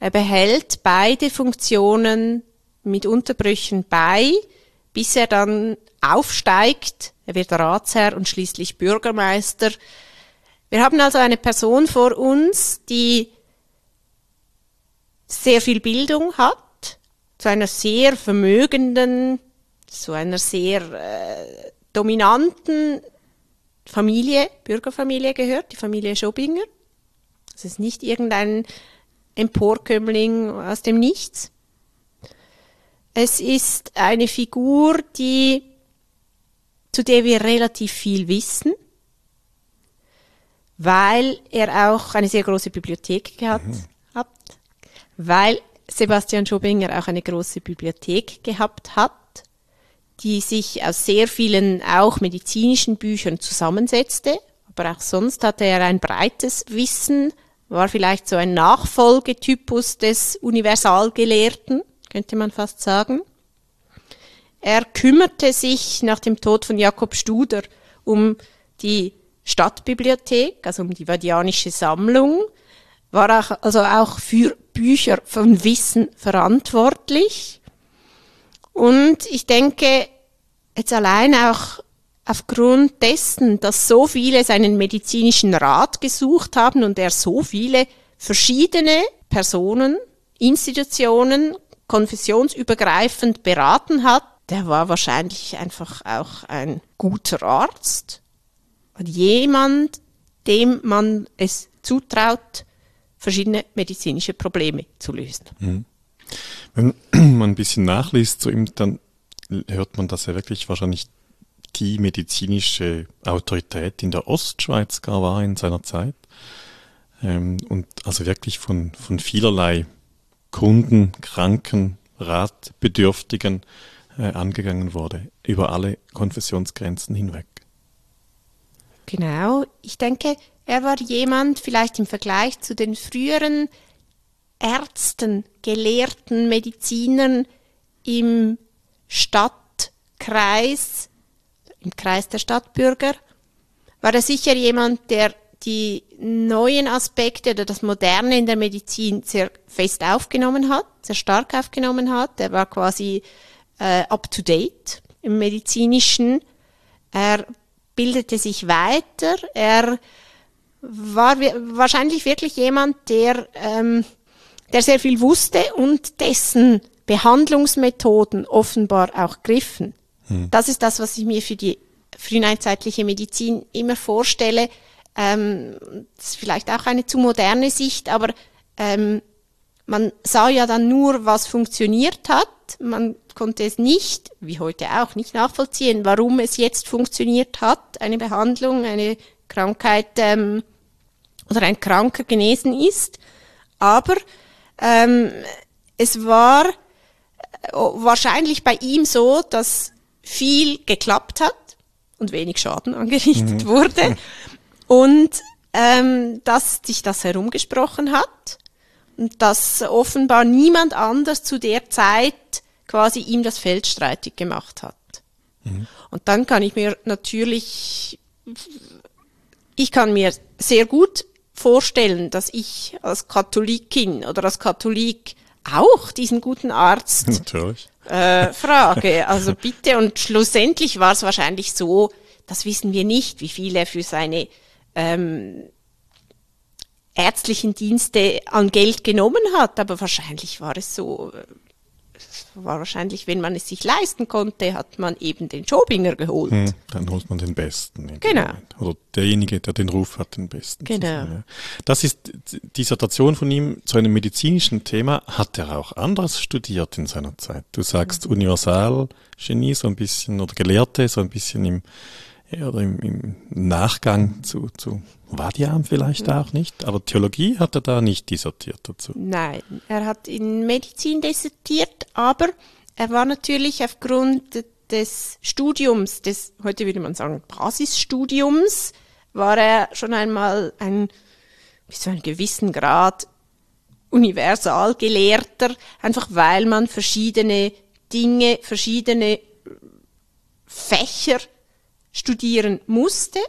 Er behält beide Funktionen mit Unterbrüchen bei, bis er dann aufsteigt. Er wird Ratsherr und schließlich Bürgermeister. Wir haben also eine Person vor uns, die sehr viel Bildung hat, zu einer sehr vermögenden, zu einer sehr äh, dominanten Familie, Bürgerfamilie gehört, die Familie Schobinger. Es ist nicht irgendein Emporkömmling aus dem Nichts. Es ist eine Figur, die, zu der wir relativ viel wissen, weil er auch eine sehr große Bibliothek gehabt hat, weil Sebastian Schobinger auch eine große Bibliothek gehabt hat, die sich aus sehr vielen auch medizinischen Büchern zusammensetzte, aber auch sonst hatte er ein breites Wissen, war vielleicht so ein Nachfolgetypus des Universalgelehrten, könnte man fast sagen. Er kümmerte sich nach dem Tod von Jakob Studer um die Stadtbibliothek, also um die Vadianische Sammlung, war auch, also auch für Bücher von Wissen verantwortlich. Und ich denke, jetzt allein auch aufgrund dessen, dass so viele seinen medizinischen Rat gesucht haben und er so viele verschiedene Personen, Institutionen, konfessionsübergreifend beraten hat, der war wahrscheinlich einfach auch ein guter Arzt. Und jemand, dem man es zutraut, verschiedene medizinische Probleme zu lösen. Mhm. Wenn man ein bisschen nachliest zu ihm, dann hört man, dass er wirklich wahrscheinlich die medizinische Autorität in der Ostschweiz gar war in seiner Zeit. Ähm, und also wirklich von, von vielerlei Kunden, Kranken, Ratbedürftigen äh, angegangen wurde, über alle Konfessionsgrenzen hinweg. Genau, ich denke, er war jemand, vielleicht im Vergleich zu den früheren Ärzten, Gelehrten, Medizinern im Stadtkreis, im Kreis der Stadtbürger, war er sicher jemand, der die neuen Aspekte oder das Moderne in der Medizin sehr fest aufgenommen hat, sehr stark aufgenommen hat. Er war quasi äh, up to date im medizinischen. Er bildete sich weiter. Er war wahrscheinlich wirklich jemand, der, ähm, der sehr viel wusste und dessen Behandlungsmethoden offenbar auch griffen. Hm. Das ist das, was ich mir für die frühneinzeitliche Medizin immer vorstelle. Ähm, das ist vielleicht auch eine zu moderne Sicht, aber ähm, man sah ja dann nur, was funktioniert hat. Man konnte es nicht, wie heute auch, nicht nachvollziehen, warum es jetzt funktioniert hat, eine Behandlung, eine Krankheit ähm, oder ein Kranker genesen ist. Aber ähm, es war äh, wahrscheinlich bei ihm so, dass viel geklappt hat und wenig Schaden angerichtet mhm. wurde und ähm, dass sich das herumgesprochen hat und dass offenbar niemand anders zu der Zeit quasi ihm das Feld streitig gemacht hat. Mhm. Und dann kann ich mir natürlich, ich kann mir sehr gut vorstellen, dass ich als Katholikin oder als Katholik auch diesen guten Arzt äh, frage. Also bitte, und schlussendlich war es wahrscheinlich so, das wissen wir nicht, wie viel er für seine ähm, ärztlichen Dienste an Geld genommen hat, aber wahrscheinlich war es so, äh, wahrscheinlich, wenn man es sich leisten konnte, hat man eben den Schobinger geholt. Hm, dann holt man den Besten. Genau. Oder derjenige, der den Ruf hat, den Besten. Genau. Das ist Dissertation von ihm zu einem medizinischen Thema. Hat er auch anderes studiert in seiner Zeit? Du sagst mhm. Universalgenie so ein bisschen oder Gelehrte so ein bisschen im oder im, im Nachgang zu, zu Vadiam vielleicht auch nicht, aber Theologie hat er da nicht dissertiert dazu. Nein, er hat in Medizin dissertiert, aber er war natürlich aufgrund des Studiums, des, heute würde man sagen, Basisstudiums, war er schon einmal ein, bis zu einem gewissen Grad Universalgelehrter, einfach weil man verschiedene Dinge, verschiedene Fächer studieren musste.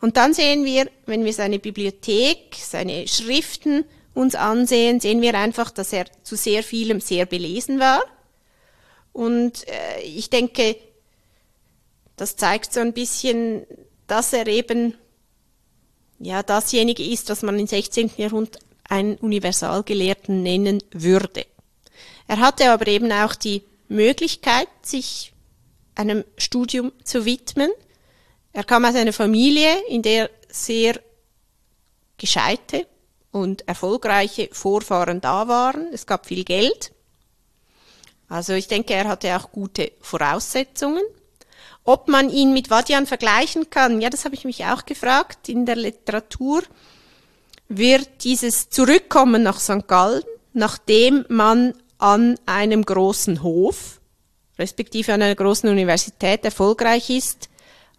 Und dann sehen wir, wenn wir seine Bibliothek, seine Schriften uns ansehen, sehen wir einfach, dass er zu sehr vielem sehr belesen war. Und äh, ich denke, das zeigt so ein bisschen, dass er eben ja dasjenige ist, was man im 16. Jahrhundert einen Universalgelehrten nennen würde. Er hatte aber eben auch die Möglichkeit, sich einem Studium zu widmen. Er kam aus einer Familie, in der sehr gescheite und erfolgreiche Vorfahren da waren. Es gab viel Geld. Also ich denke, er hatte auch gute Voraussetzungen. Ob man ihn mit Vadian vergleichen kann, ja, das habe ich mich auch gefragt. In der Literatur wird dieses Zurückkommen nach St. Gallen, nachdem man an einem großen Hof, respektive an einer großen Universität erfolgreich ist,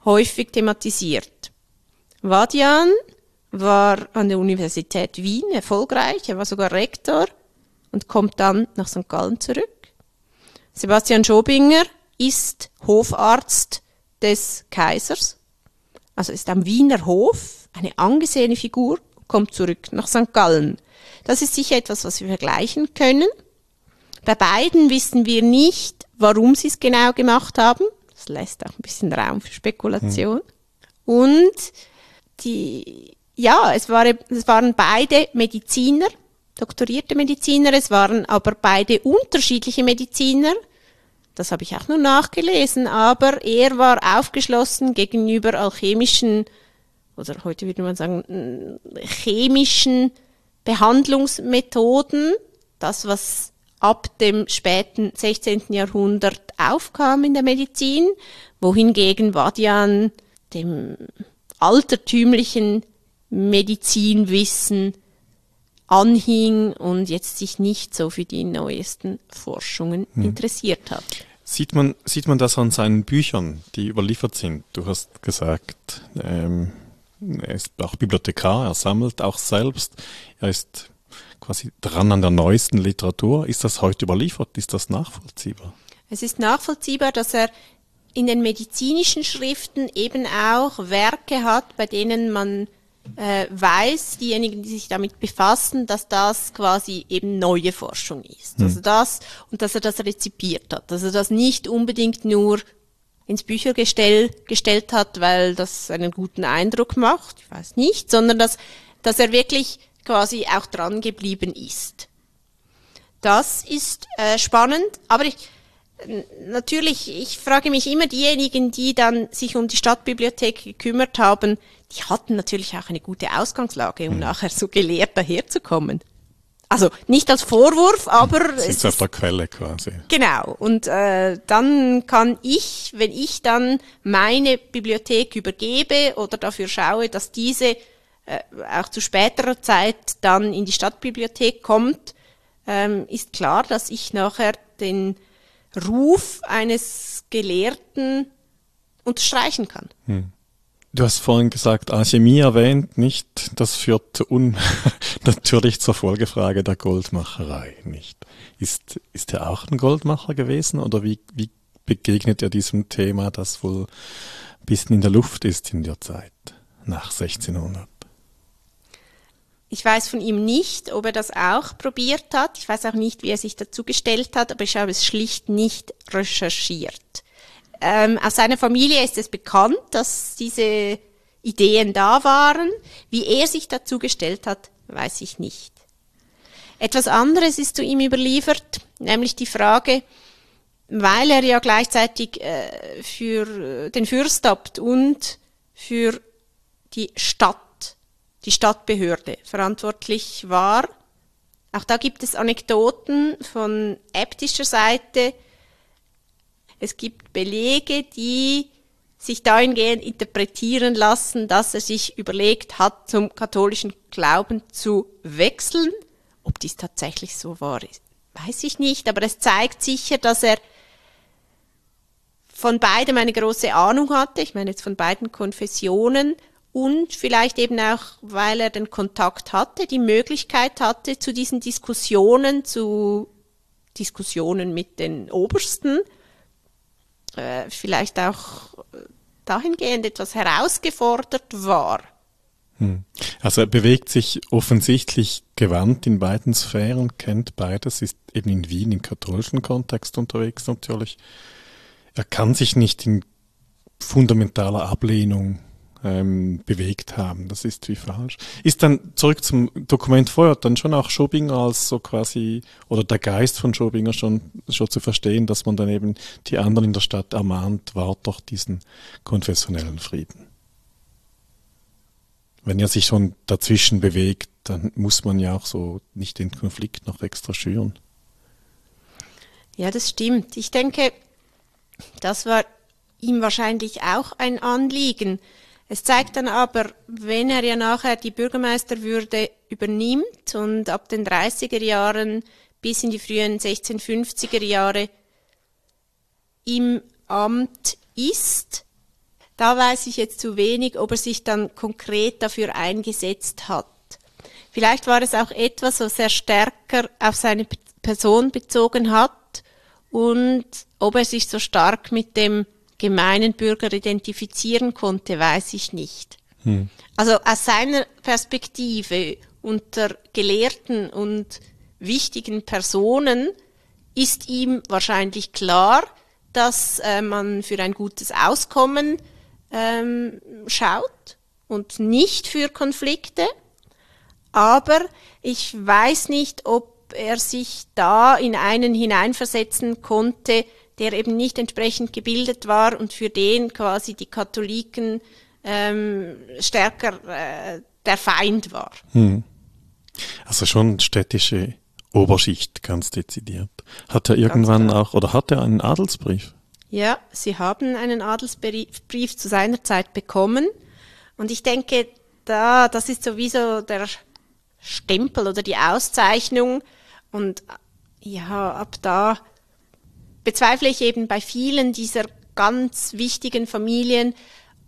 häufig thematisiert. Vadian war an der Universität Wien erfolgreich, er war sogar Rektor und kommt dann nach St. Gallen zurück. Sebastian Schobinger ist Hofarzt des Kaisers, also ist am Wiener Hof eine angesehene Figur, kommt zurück nach St. Gallen. Das ist sicher etwas, was wir vergleichen können. Bei beiden wissen wir nicht, warum sie es genau gemacht haben. Das lässt auch ein bisschen Raum für Spekulation. Hm. Und die, ja, es, war, es waren beide Mediziner, doktorierte Mediziner, es waren aber beide unterschiedliche Mediziner. Das habe ich auch nur nachgelesen, aber er war aufgeschlossen gegenüber alchemischen, oder heute würde man sagen, chemischen Behandlungsmethoden. Das, was ab dem späten 16. Jahrhundert aufkam in der Medizin, wohingegen Vadian dem altertümlichen Medizinwissen anhing und jetzt sich nicht so für die neuesten Forschungen hm. interessiert hat. Sieht man, sieht man das an seinen Büchern, die überliefert sind? Du hast gesagt, ähm, er ist auch Bibliothekar, er sammelt auch selbst, er ist quasi dran an der neuesten Literatur. Ist das heute überliefert? Ist das nachvollziehbar? Es ist nachvollziehbar, dass er in den medizinischen Schriften eben auch Werke hat, bei denen man äh, weiß, diejenigen, die sich damit befassen, dass das quasi eben neue Forschung ist. Hm. Also das, und dass er das rezipiert hat. Dass er das nicht unbedingt nur ins Büchergestell gestellt hat, weil das einen guten Eindruck macht, ich weiß nicht, sondern dass, dass er wirklich quasi auch dran geblieben ist. Das ist äh, spannend, aber ich, natürlich, ich frage mich immer diejenigen, die dann sich um die Stadtbibliothek gekümmert haben, die hatten natürlich auch eine gute Ausgangslage, um mhm. nachher so gelehrt daherzukommen. Also nicht als Vorwurf, aber es ist auf der Quelle quasi. Genau. Und äh, dann kann ich, wenn ich dann meine Bibliothek übergebe oder dafür schaue, dass diese auch zu späterer Zeit dann in die Stadtbibliothek kommt, ähm, ist klar, dass ich nachher den Ruf eines Gelehrten unterstreichen kann. Hm. Du hast vorhin gesagt, Alchemie erwähnt, nicht? Das führt un natürlich zur Folgefrage der Goldmacherei, nicht? Ist, ist er auch ein Goldmacher gewesen oder wie, wie begegnet er diesem Thema, das wohl ein bisschen in der Luft ist in der Zeit nach 1600? Ich weiß von ihm nicht, ob er das auch probiert hat. Ich weiß auch nicht, wie er sich dazu gestellt hat, aber ich habe es schlicht nicht recherchiert. Ähm, aus seiner Familie ist es bekannt, dass diese Ideen da waren. Wie er sich dazu gestellt hat, weiß ich nicht. Etwas anderes ist zu ihm überliefert, nämlich die Frage, weil er ja gleichzeitig äh, für den Fürstabt und für die Stadt, die Stadtbehörde verantwortlich war. Auch da gibt es Anekdoten von äbtischer Seite, es gibt Belege, die sich dahingehend interpretieren lassen, dass er sich überlegt hat, zum katholischen Glauben zu wechseln. Ob dies tatsächlich so war, weiß ich nicht, aber es zeigt sicher, dass er von beidem eine große Ahnung hatte, ich meine jetzt von beiden Konfessionen und vielleicht eben auch, weil er den Kontakt hatte, die Möglichkeit hatte, zu diesen Diskussionen, zu Diskussionen mit den Obersten, äh, vielleicht auch dahingehend etwas herausgefordert war. Hm. Also er bewegt sich offensichtlich gewandt in beiden Sphären, kennt beides, ist eben in Wien im katholischen Kontext unterwegs natürlich. Er kann sich nicht in fundamentaler Ablehnung ähm, bewegt haben. Das ist wie falsch. Ist dann zurück zum Dokument vorher dann schon auch Schobinger als so quasi oder der Geist von Schobinger schon schon zu verstehen, dass man dann eben die anderen in der Stadt ermahnt, wahrt doch diesen konfessionellen Frieden. Wenn er sich schon dazwischen bewegt, dann muss man ja auch so nicht den Konflikt noch extra schüren. Ja, das stimmt. Ich denke, das war ihm wahrscheinlich auch ein Anliegen, es zeigt dann aber, wenn er ja nachher die Bürgermeisterwürde übernimmt und ab den 30er Jahren bis in die frühen 1650er Jahre im Amt ist, da weiß ich jetzt zu wenig, ob er sich dann konkret dafür eingesetzt hat. Vielleicht war es auch etwas, was er stärker auf seine Person bezogen hat und ob er sich so stark mit dem gemeinen Bürger identifizieren konnte, weiß ich nicht. Hm. Also aus seiner Perspektive unter Gelehrten und wichtigen Personen ist ihm wahrscheinlich klar, dass äh, man für ein gutes Auskommen ähm, schaut und nicht für Konflikte. Aber ich weiß nicht, ob er sich da in einen hineinversetzen konnte, der eben nicht entsprechend gebildet war und für den quasi die Katholiken ähm, stärker äh, der Feind war. Hm. Also schon städtische Oberschicht, ganz dezidiert. Hat er irgendwann auch, oder hat er einen Adelsbrief? Ja, sie haben einen Adelsbrief zu seiner Zeit bekommen. Und ich denke, da, das ist sowieso der Stempel oder die Auszeichnung. Und ja, ab da bezweifle ich eben bei vielen dieser ganz wichtigen Familien,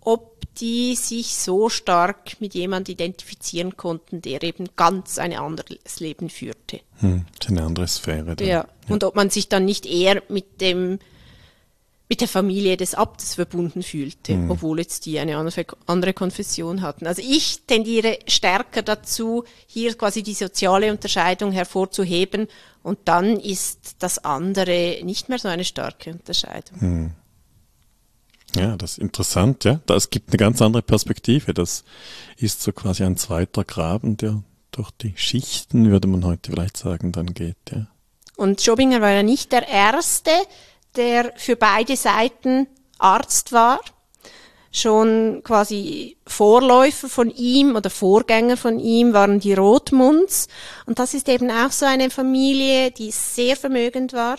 ob die sich so stark mit jemand identifizieren konnten, der eben ganz ein anderes Leben führte. Hm, eine andere Sphäre. Dann. Ja. ja, und ob man sich dann nicht eher mit dem mit der Familie des Abtes verbunden fühlte, hm. obwohl jetzt die eine andere Konfession hatten. Also ich tendiere stärker dazu, hier quasi die soziale Unterscheidung hervorzuheben und dann ist das andere nicht mehr so eine starke Unterscheidung. Hm. Ja, das ist interessant, ja. Das gibt eine ganz andere Perspektive. Das ist so quasi ein zweiter Graben, der durch die Schichten, würde man heute vielleicht sagen, dann geht, ja. Und Schobinger war ja nicht der Erste, der für beide Seiten Arzt war. Schon quasi Vorläufer von ihm oder Vorgänger von ihm waren die Rothmunds. Und das ist eben auch so eine Familie, die sehr vermögend war.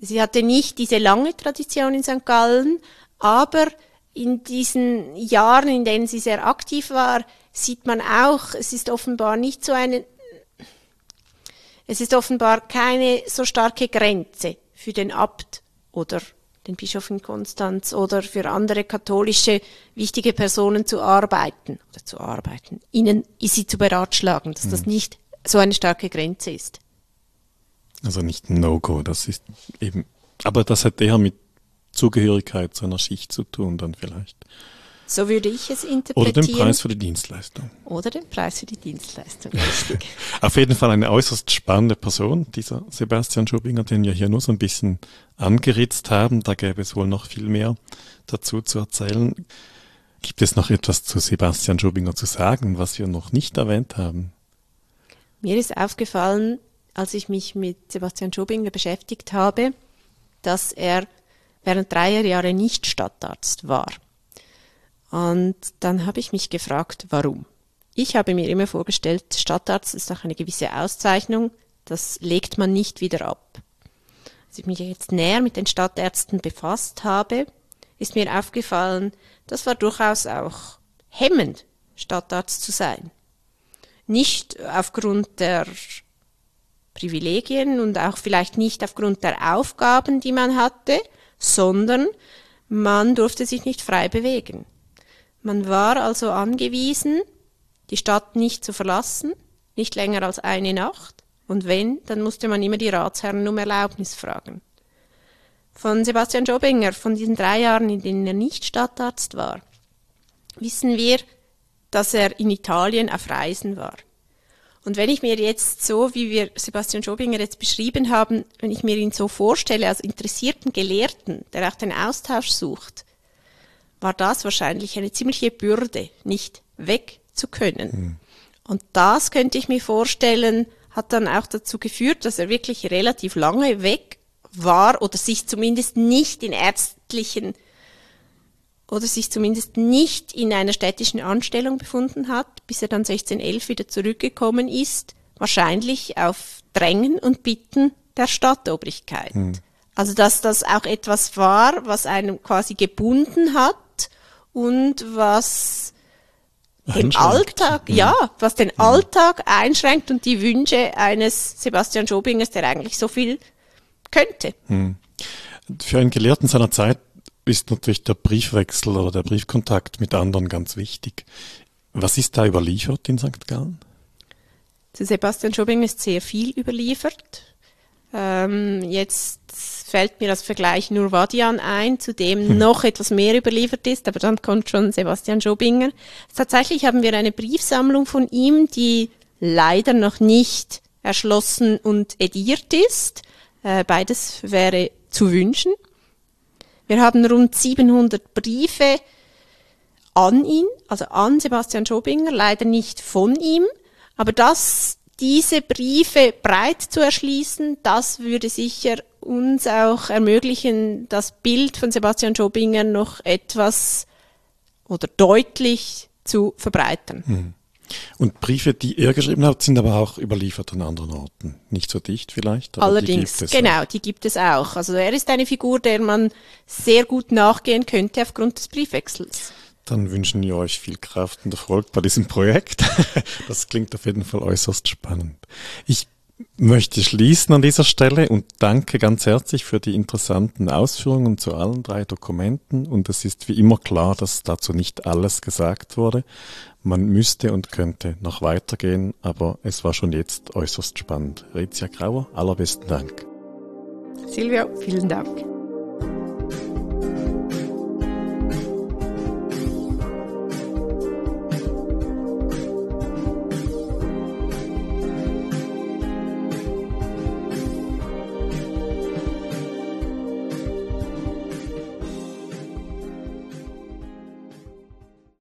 Sie hatte nicht diese lange Tradition in St. Gallen, aber in diesen Jahren, in denen sie sehr aktiv war, sieht man auch, es ist offenbar nicht so eine, es ist offenbar keine so starke Grenze für den Abt oder den Bischof in Konstanz oder für andere katholische wichtige Personen zu arbeiten oder zu arbeiten, ihnen sie zu beratschlagen, dass hm. das nicht so eine starke Grenze ist. Also nicht ein No-Go, das ist eben, aber das hat eher mit Zugehörigkeit zu einer Schicht zu tun, dann vielleicht. So würde ich es interpretieren. Oder den Preis für die Dienstleistung. Oder den Preis für die Dienstleistung, richtig. Auf jeden Fall eine äußerst spannende Person, dieser Sebastian Schubinger, den wir hier nur so ein bisschen angeritzt haben. Da gäbe es wohl noch viel mehr dazu zu erzählen. Gibt es noch etwas zu Sebastian Schubinger zu sagen, was wir noch nicht erwähnt haben? Mir ist aufgefallen, als ich mich mit Sebastian Schubinger beschäftigt habe, dass er während dreier Jahre nicht Stadtarzt war. Und dann habe ich mich gefragt, warum. Ich habe mir immer vorgestellt, Stadtarzt ist auch eine gewisse Auszeichnung, das legt man nicht wieder ab. Als ich mich jetzt näher mit den Stadtärzten befasst habe, ist mir aufgefallen, das war durchaus auch hemmend, Stadtarzt zu sein. Nicht aufgrund der Privilegien und auch vielleicht nicht aufgrund der Aufgaben, die man hatte, sondern man durfte sich nicht frei bewegen. Man war also angewiesen, die Stadt nicht zu verlassen, nicht länger als eine Nacht, und wenn, dann musste man immer die Ratsherren um Erlaubnis fragen. Von Sebastian Jobinger, von diesen drei Jahren, in denen er nicht Stadtarzt war, wissen wir, dass er in Italien auf Reisen war. Und wenn ich mir jetzt so, wie wir Sebastian Schobinger jetzt beschrieben haben, wenn ich mir ihn so vorstelle als interessierten Gelehrten, der auch den Austausch sucht, war das wahrscheinlich eine ziemliche Bürde, nicht weg zu können. Mhm. Und das könnte ich mir vorstellen, hat dann auch dazu geführt, dass er wirklich relativ lange weg war oder sich zumindest nicht in ärztlichen oder sich zumindest nicht in einer städtischen Anstellung befunden hat, bis er dann 1611 wieder zurückgekommen ist, wahrscheinlich auf Drängen und Bitten der Stadtobrigkeit. Hm. Also dass das auch etwas war, was einem quasi gebunden hat und was den Alltag, hm. ja, was den hm. Alltag einschränkt und die Wünsche eines Sebastian Schobingers, der eigentlich so viel könnte. Hm. Für einen Gelehrten seiner Zeit ist natürlich der Briefwechsel oder der Briefkontakt mit anderen ganz wichtig. Was ist da überliefert in St. Gallen? Zu Sebastian Schobing ist sehr viel überliefert. Ähm, jetzt fällt mir als Vergleich nur Vadian ein, zu dem hm. noch etwas mehr überliefert ist, aber dann kommt schon Sebastian Schobinger. Tatsächlich haben wir eine Briefsammlung von ihm, die leider noch nicht erschlossen und ediert ist. Äh, beides wäre zu wünschen. Wir haben rund 700 Briefe an ihn, also an Sebastian Schobinger, leider nicht von ihm. Aber das, diese Briefe breit zu erschließen, das würde sicher uns auch ermöglichen, das Bild von Sebastian Schobinger noch etwas oder deutlich zu verbreitern. Hm. Und Briefe, die er geschrieben hat, sind aber auch überliefert an anderen Orten. Nicht so dicht vielleicht. Allerdings, die genau, die gibt es auch. Also er ist eine Figur, der man sehr gut nachgehen könnte aufgrund des Briefwechsels. Dann wünschen wir euch viel Kraft und Erfolg bei diesem Projekt. Das klingt auf jeden Fall äußerst spannend. Ich möchte schließen an dieser Stelle und danke ganz herzlich für die interessanten Ausführungen zu allen drei Dokumenten. Und es ist wie immer klar, dass dazu nicht alles gesagt wurde. Man müsste und könnte noch weitergehen, aber es war schon jetzt äußerst spannend. Rezia Grauer, allerbesten Dank. Silvia, vielen Dank.